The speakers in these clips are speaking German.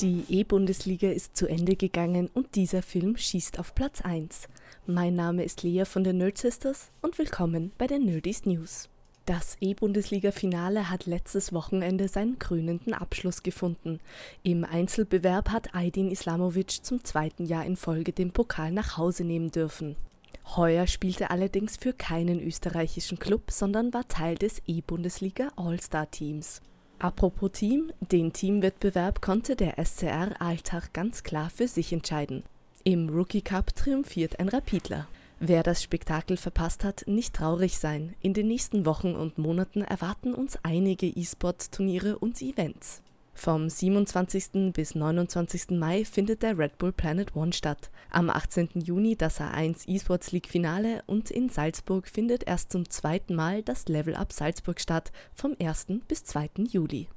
Die E-Bundesliga ist zu Ende gegangen und dieser Film schießt auf Platz 1. Mein Name ist Lea von den Nerd Sisters und willkommen bei den Nerdies News. Das E-Bundesliga-Finale hat letztes Wochenende seinen krönenden Abschluss gefunden. Im Einzelbewerb hat Aydin Islamovic zum zweiten Jahr in Folge den Pokal nach Hause nehmen dürfen. Heuer spielte allerdings für keinen österreichischen Club, sondern war Teil des E-Bundesliga All-Star-Teams. Apropos Team, den Teamwettbewerb konnte der SCR Alltag ganz klar für sich entscheiden. Im Rookie Cup triumphiert ein Rapidler. Wer das Spektakel verpasst hat, nicht traurig sein. In den nächsten Wochen und Monaten erwarten uns einige E-Sport-Turniere und Events. Vom 27. bis 29. Mai findet der Red Bull Planet One statt. Am 18. Juni das A1 eSports League Finale und in Salzburg findet erst zum zweiten Mal das Level Up Salzburg statt, vom 1. bis 2. Juli.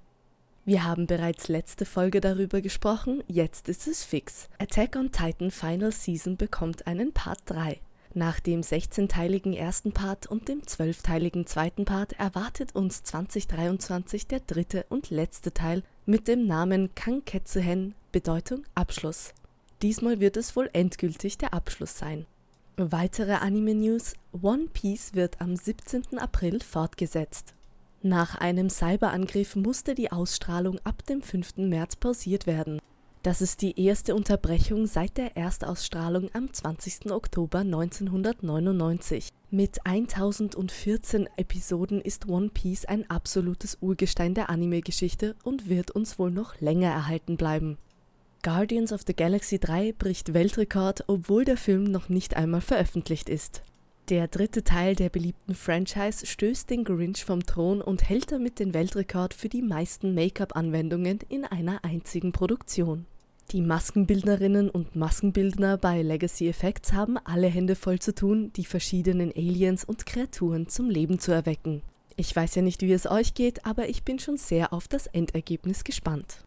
Wir haben bereits letzte Folge darüber gesprochen, jetzt ist es fix. Attack on Titan Final Season bekommt einen Part 3. Nach dem 16-teiligen ersten Part und dem 12-teiligen zweiten Part erwartet uns 2023 der dritte und letzte Teil mit dem Namen Kanketsuhen, Bedeutung Abschluss. Diesmal wird es wohl endgültig der Abschluss sein. Weitere Anime-News: One Piece wird am 17. April fortgesetzt. Nach einem Cyberangriff musste die Ausstrahlung ab dem 5. März pausiert werden. Das ist die erste Unterbrechung seit der Erstausstrahlung am 20. Oktober 1999. Mit 1014 Episoden ist One Piece ein absolutes Urgestein der Anime-Geschichte und wird uns wohl noch länger erhalten bleiben. Guardians of the Galaxy 3 bricht Weltrekord, obwohl der Film noch nicht einmal veröffentlicht ist. Der dritte Teil der beliebten Franchise stößt den Grinch vom Thron und hält damit den Weltrekord für die meisten Make-up-Anwendungen in einer einzigen Produktion. Die Maskenbildnerinnen und Maskenbildner bei Legacy Effects haben alle Hände voll zu tun, die verschiedenen Aliens und Kreaturen zum Leben zu erwecken. Ich weiß ja nicht, wie es euch geht, aber ich bin schon sehr auf das Endergebnis gespannt.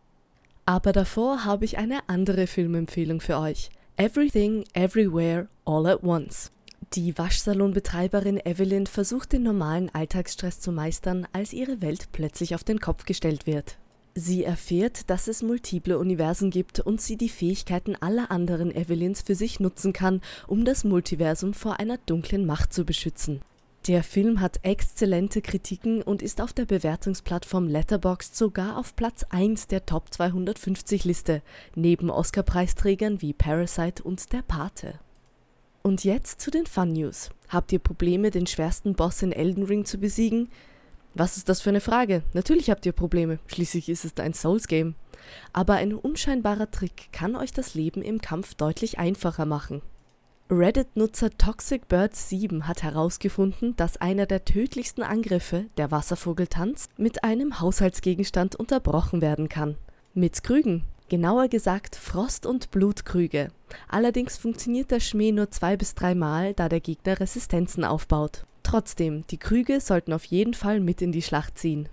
Aber davor habe ich eine andere Filmempfehlung für euch. Everything, Everywhere, All at Once. Die Waschsalonbetreiberin Evelyn versucht den normalen Alltagsstress zu meistern, als ihre Welt plötzlich auf den Kopf gestellt wird. Sie erfährt, dass es multiple Universen gibt und sie die Fähigkeiten aller anderen Evelyns für sich nutzen kann, um das Multiversum vor einer dunklen Macht zu beschützen. Der Film hat exzellente Kritiken und ist auf der Bewertungsplattform Letterboxd sogar auf Platz 1 der Top 250 Liste, neben Oscar-Preisträgern wie Parasite und Der Pate. Und jetzt zu den Fun News. Habt ihr Probleme, den schwersten Boss in Elden Ring zu besiegen? Was ist das für eine Frage? Natürlich habt ihr Probleme, schließlich ist es ein Souls-Game. Aber ein unscheinbarer Trick kann euch das Leben im Kampf deutlich einfacher machen. Reddit-Nutzer ToxicBird7 hat herausgefunden, dass einer der tödlichsten Angriffe, der Wasservogeltanz, mit einem Haushaltsgegenstand unterbrochen werden kann. Mit Krügen. Genauer gesagt Frost- und Blutkrüge. Allerdings funktioniert der Schmäh nur zwei bis dreimal, da der Gegner Resistenzen aufbaut. Trotzdem, die Krüge sollten auf jeden Fall mit in die Schlacht ziehen.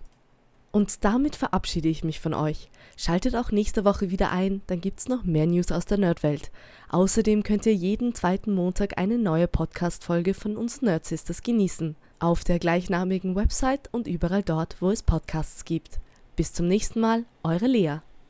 Und damit verabschiede ich mich von euch. Schaltet auch nächste Woche wieder ein, dann gibt's noch mehr News aus der Nerdwelt. Außerdem könnt ihr jeden zweiten Montag eine neue Podcast-Folge von uns Nerdsisters genießen. Auf der gleichnamigen Website und überall dort, wo es Podcasts gibt. Bis zum nächsten Mal, eure Lea.